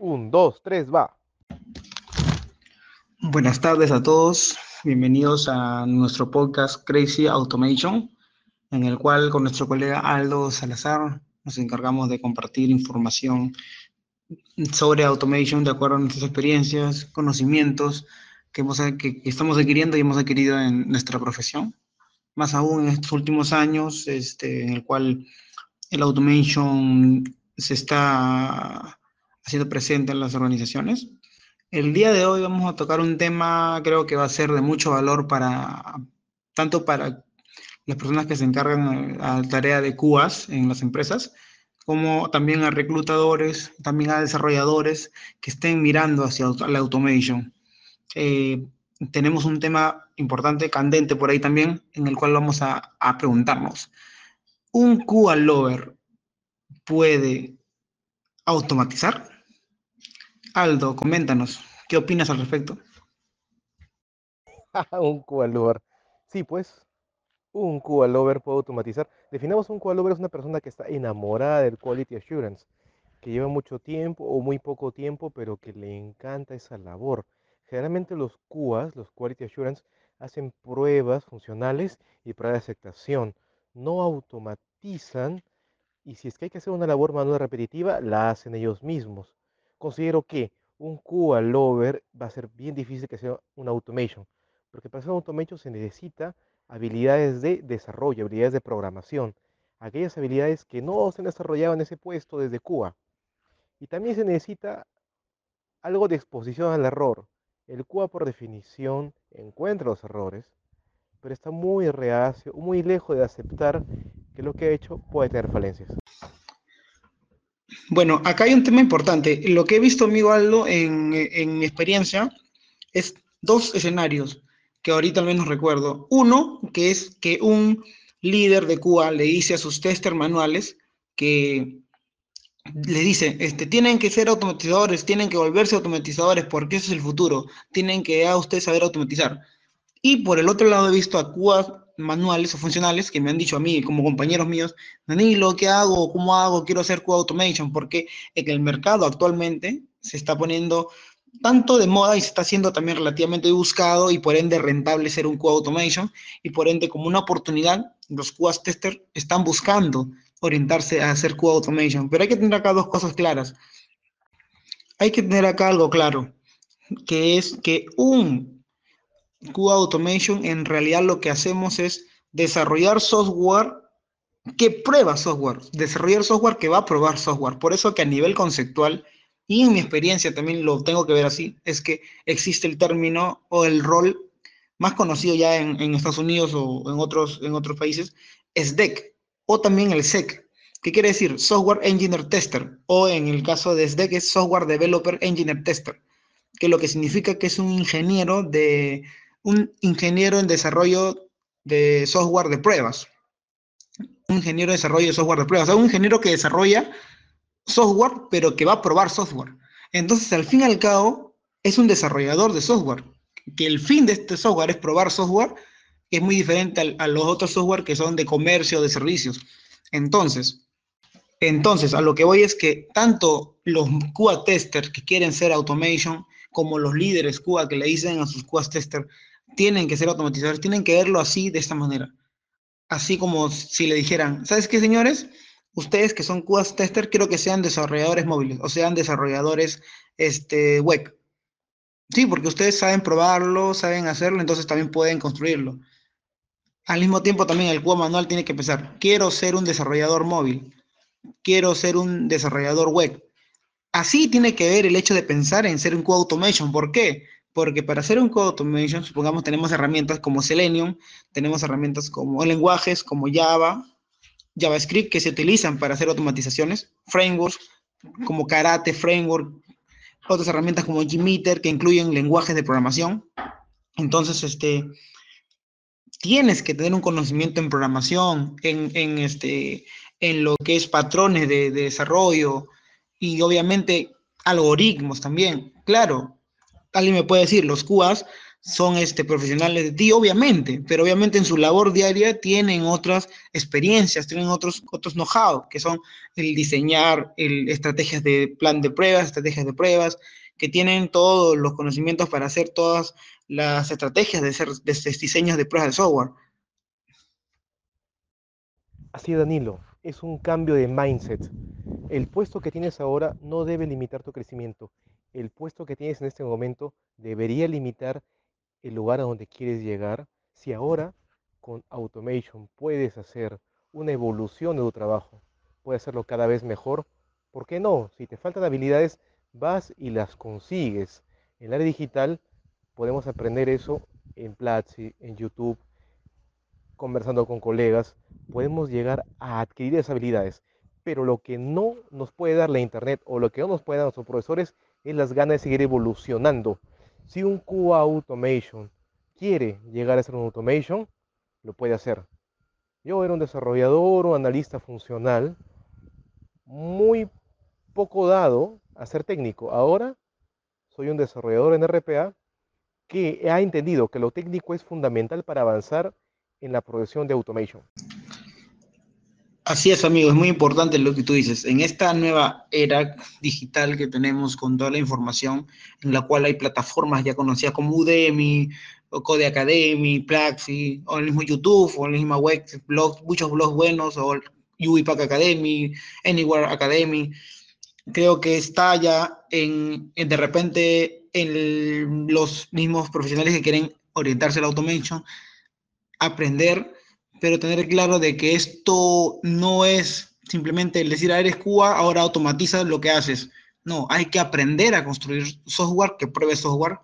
Un, dos, tres, va. Buenas tardes a todos. Bienvenidos a nuestro podcast Crazy Automation, en el cual con nuestro colega Aldo Salazar nos encargamos de compartir información sobre automation de acuerdo a nuestras experiencias, conocimientos que, hemos, que, estamos adquiriendo y hemos adquirido en nuestra profesión. Más aún en estos últimos años, este, en el cual el automation se está haciendo presente en las organizaciones. El día de hoy vamos a tocar un tema, creo que va a ser de mucho valor para, tanto para las personas que se encargan a la tarea de CUAS en las empresas, como también a reclutadores, también a desarrolladores que estén mirando hacia la automation. Eh, tenemos un tema importante, candente por ahí también, en el cual vamos a, a preguntarnos. ¿Un QA Lover puede automatizar? Aldo, coméntanos, ¿qué opinas al respecto? un QA Lover. Sí, pues, un QA Lover puede automatizar. Definamos un QA Lover es una persona que está enamorada del Quality Assurance, que lleva mucho tiempo o muy poco tiempo, pero que le encanta esa labor. Generalmente los QAs, los Quality Assurance, hacen pruebas funcionales y pruebas de aceptación. No automatizan y si es que hay que hacer una labor manual repetitiva, la hacen ellos mismos. Considero que un QA Lover va a ser bien difícil que sea una automation, porque para hacer un automation se necesita habilidades de desarrollo, habilidades de programación, aquellas habilidades que no se han desarrollado en ese puesto desde QA. Y también se necesita algo de exposición al error. El QA por definición encuentra los errores, pero está muy reacio, muy lejos de aceptar que lo que ha hecho puede tener falencias. Bueno, acá hay un tema importante. Lo que he visto, amigo Aldo, en, en experiencia, es dos escenarios que ahorita al menos recuerdo. Uno, que es que un líder de QA le dice a sus tester manuales que le dice, este, tienen que ser automatizadores, tienen que volverse automatizadores porque eso es el futuro, tienen que a ustedes saber automatizar. Y por el otro lado he visto a QA manuales o funcionales que me han dicho a mí, como compañeros míos, Danilo, ¿qué hago? ¿Cómo hago? Quiero hacer QA automation, porque en el mercado actualmente se está poniendo tanto de moda y se está haciendo también relativamente buscado y por ende rentable ser un QA automation y por ende como una oportunidad, los QA testers están buscando orientarse a hacer QA automation. Pero hay que tener acá dos cosas claras. Hay que tener acá algo claro, que es que un QA Automation, en realidad lo que hacemos es desarrollar software que prueba software, desarrollar software que va a probar software. Por eso que a nivel conceptual, y en mi experiencia también lo tengo que ver así, es que existe el término o el rol más conocido ya en, Estados Unidos o en otros, en otros países, es DEC, o también el SEC. ¿Qué quiere decir? Software Engineer Tester, o en el caso de SDEC es Software Developer Engineer Tester, que lo que significa que es un ingeniero de un ingeniero en desarrollo de software de pruebas. Un ingeniero de desarrollo de software de pruebas. O sea, un ingeniero que desarrolla software, pero que va a probar software. Entonces, al fin y al cabo, es un desarrollador de software. Que el fin de este software es probar software, que es muy diferente a, a los otros software que son de comercio, de servicios. Entonces, entonces, a lo que voy es que tanto los QA testers que quieren ser automation, como los líderes QA que le dicen a sus QA testers, tienen que ser automatizadores, tienen que verlo así, de esta manera. Así como si le dijeran, ¿sabes qué, señores? Ustedes que son QA tester, quiero que sean desarrolladores móviles o sean desarrolladores este, web. Sí, porque ustedes saben probarlo, saben hacerlo, entonces también pueden construirlo. Al mismo tiempo también el QA manual tiene que pensar, quiero ser un desarrollador móvil, quiero ser un desarrollador web. Así tiene que ver el hecho de pensar en ser un QA automation. ¿Por qué? Porque para hacer un code automation, supongamos, tenemos herramientas como Selenium, tenemos herramientas como lenguajes como Java, JavaScript que se utilizan para hacer automatizaciones, frameworks como Karate Framework, otras herramientas como Gmeter que incluyen lenguajes de programación. Entonces, este, tienes que tener un conocimiento en programación, en, este, en lo que es patrones de desarrollo y obviamente algoritmos también. Claro, alguien me puede decir, los QAs son este, profesionales de ti, obviamente, pero obviamente en su labor diaria tienen otras experiencias, tienen otros, otros know-how, que son el diseñar el, estrategias de plan de pruebas, estrategias de pruebas, que tienen todos los conocimientos para hacer todas las estrategias de hacer de diseños de pruebas de software. Así, Danilo, es un cambio de mindset. El puesto que tienes ahora no debe limitar tu crecimiento. El puesto que tienes en este momento debería limitar el lugar a donde quieres llegar. Si ahora con automation puedes hacer una evolución de tu trabajo, puedes hacerlo cada vez mejor, ¿por qué no? Si te faltan habilidades, vas y las consigues. En el área digital podemos aprender eso en Platzi, en YouTube, conversando con colegas, podemos llegar a adquirir esas habilidades. Pero lo que no nos puede dar la Internet o lo que no nos puede dar nuestros profesores es las ganas de seguir evolucionando. Si un QA Automation quiere llegar a ser un Automation, lo puede hacer. Yo era un desarrollador o analista funcional muy poco dado a ser técnico. Ahora soy un desarrollador en RPA que ha entendido que lo técnico es fundamental para avanzar en la producción de automation. Así es, amigo, es muy importante lo que tú dices. En esta nueva era digital que tenemos con toda la información, en la cual hay plataformas ya conocidas como Udemy, Code Academy, Plaxi, o el mismo YouTube, o el mismo web, blog, muchos blogs buenos, o UiPack Academy, Anywhere Academy. Creo que está ya en, de repente en los mismos profesionales que quieren orientarse al automation, aprender, pero tener claro de que esto no es simplemente decir, ah, eres Cuba, ahora automatiza lo que haces. No, hay que aprender a construir software, que pruebe software,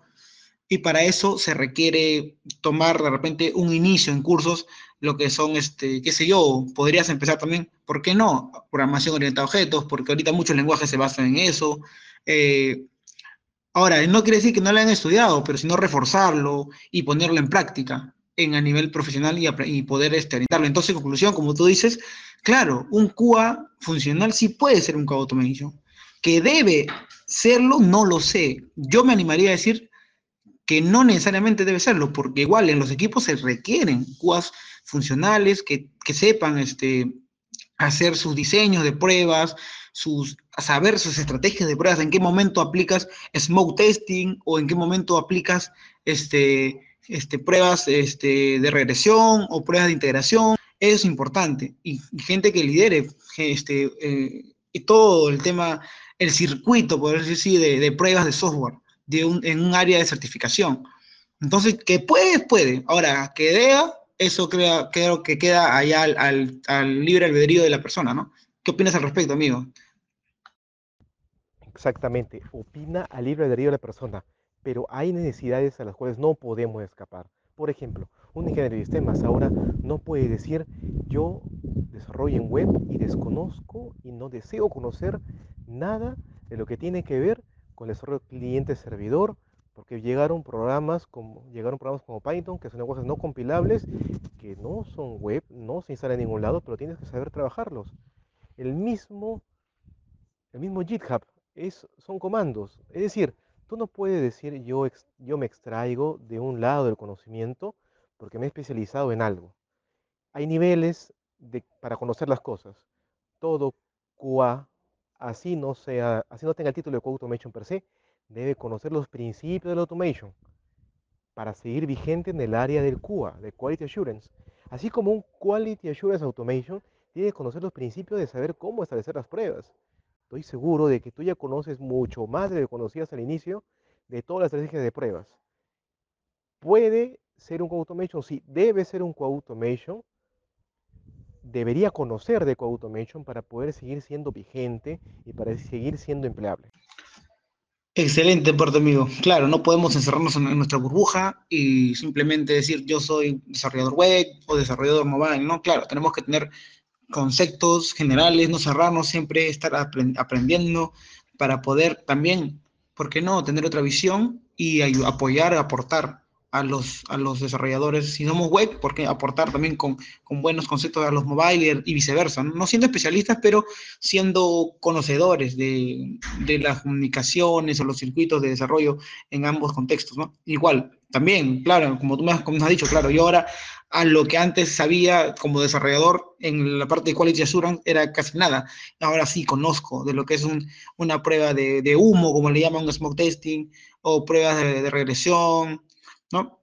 y para eso se requiere tomar de repente un inicio en cursos, lo que son, este, qué sé yo, podrías empezar también, ¿por qué no? Programación orientada a objetos, porque ahorita muchos lenguajes se basan en eso. Eh, ahora, no quiere decir que no lo hayan estudiado, pero sino reforzarlo y ponerlo en práctica en, a nivel profesional y, poder este, orientarlo. Entonces, en conclusión, como tú dices, claro, un QA funcional sí puede ser un QA automation. Que debe serlo, no lo sé. Yo me animaría a decir que no necesariamente debe serlo, porque igual en los equipos se requieren QAs funcionales que, que sepan este, hacer sus diseños de pruebas, sus, saber sus estrategias de pruebas, en qué momento aplicas smoke testing o en qué momento aplicas este, este, pruebas este, de regresión o pruebas de integración, eso es importante. Y, gente que lidere este, eh, y todo el tema, el circuito, por decir así, de, pruebas de software de en un área de certificación. Entonces, que puede, puede. Ahora, que deba, eso creo, creo que queda allá al, al, libre albedrío de la persona, ¿no? ¿Qué opinas al respecto, amigo? Exactamente, opina al libre albedrío de la persona pero hay necesidades a las cuales no podemos escapar. Por ejemplo, un ingeniero de sistemas ahora no puede decir yo desarrollo en web y desconozco y no deseo conocer nada de lo que tiene que ver con el desarrollo cliente-servidor, porque llegaron programas como llegaron programas como Python que son lenguajes no compilables que no son web, no se instalan en ningún lado, pero tienes que saber trabajarlos. El mismo el mismo GitHub es son comandos, es decir, Tú no puedes decir yo, yo me extraigo de un lado del conocimiento porque me he especializado en algo. Hay niveles de, para conocer las cosas. Todo QA, así no, sea, así no tenga el título de QA Automation per se, debe conocer los principios del automation para seguir vigente en el área del QA, de Quality Assurance. Así como un Quality Assurance Automation tiene que conocer los principios de saber cómo establecer las pruebas, estoy seguro de que tú ya conoces mucho más de lo que conocías al inicio de todas las estrategias de pruebas. ¿Puede ser un co-automation? Sí, debe ser un co-automation. Debería conocer de co-automation para poder seguir siendo vigente y para seguir siendo empleable. Excelente, Puerto Amigo. Claro, no podemos encerrarnos en nuestra burbuja y simplemente decir yo soy desarrollador web o desarrollador mobile, ¿no? Claro, tenemos que tener conceptos generales, no cerrarnos, siempre estar aprendiendo para poder también, ¿por qué no?, tener otra visión y apoyar, aportar a los, a los desarrolladores, si somos web, porque aportar también con, con buenos conceptos a los mobile y viceversa, ¿no? no siendo especialistas, pero siendo conocedores de, de, las comunicaciones o los circuitos de desarrollo en ambos contextos, ¿no? Igual, también, claro, como tú me has, como has dicho, claro, yo ahora a lo que antes sabía como desarrollador en la parte de Quality Assurance era casi nada. Ahora sí conozco de lo que es un, una prueba de, de, humo, como le llaman un smoke testing, o pruebas de, de regresión, ¿no?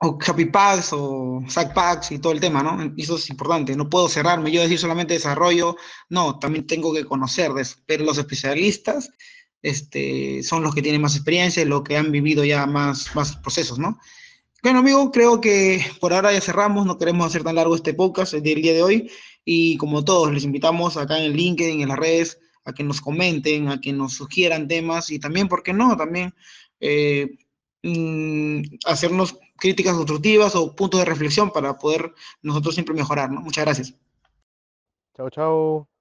O Happy Packs o Sack Packs y todo el tema, ¿no? Eso es importante. No puedo cerrarme yo decir solamente desarrollo, no, también tengo que conocer. Pero los especialistas este, son los que tienen más experiencia los que han vivido ya más, más procesos, ¿no? Bueno, amigo, creo que por ahora ya cerramos, no queremos hacer tan largo este podcast del día de hoy. Y como todos, les invitamos acá en LinkedIn, en las redes, a que nos comenten, a que nos sugieran temas y también, ¿por qué no? También eh, mmm, hacernos críticas constructivas o puntos de reflexión para poder nosotros siempre mejorar, ¿no? Muchas gracias. Chao, chao.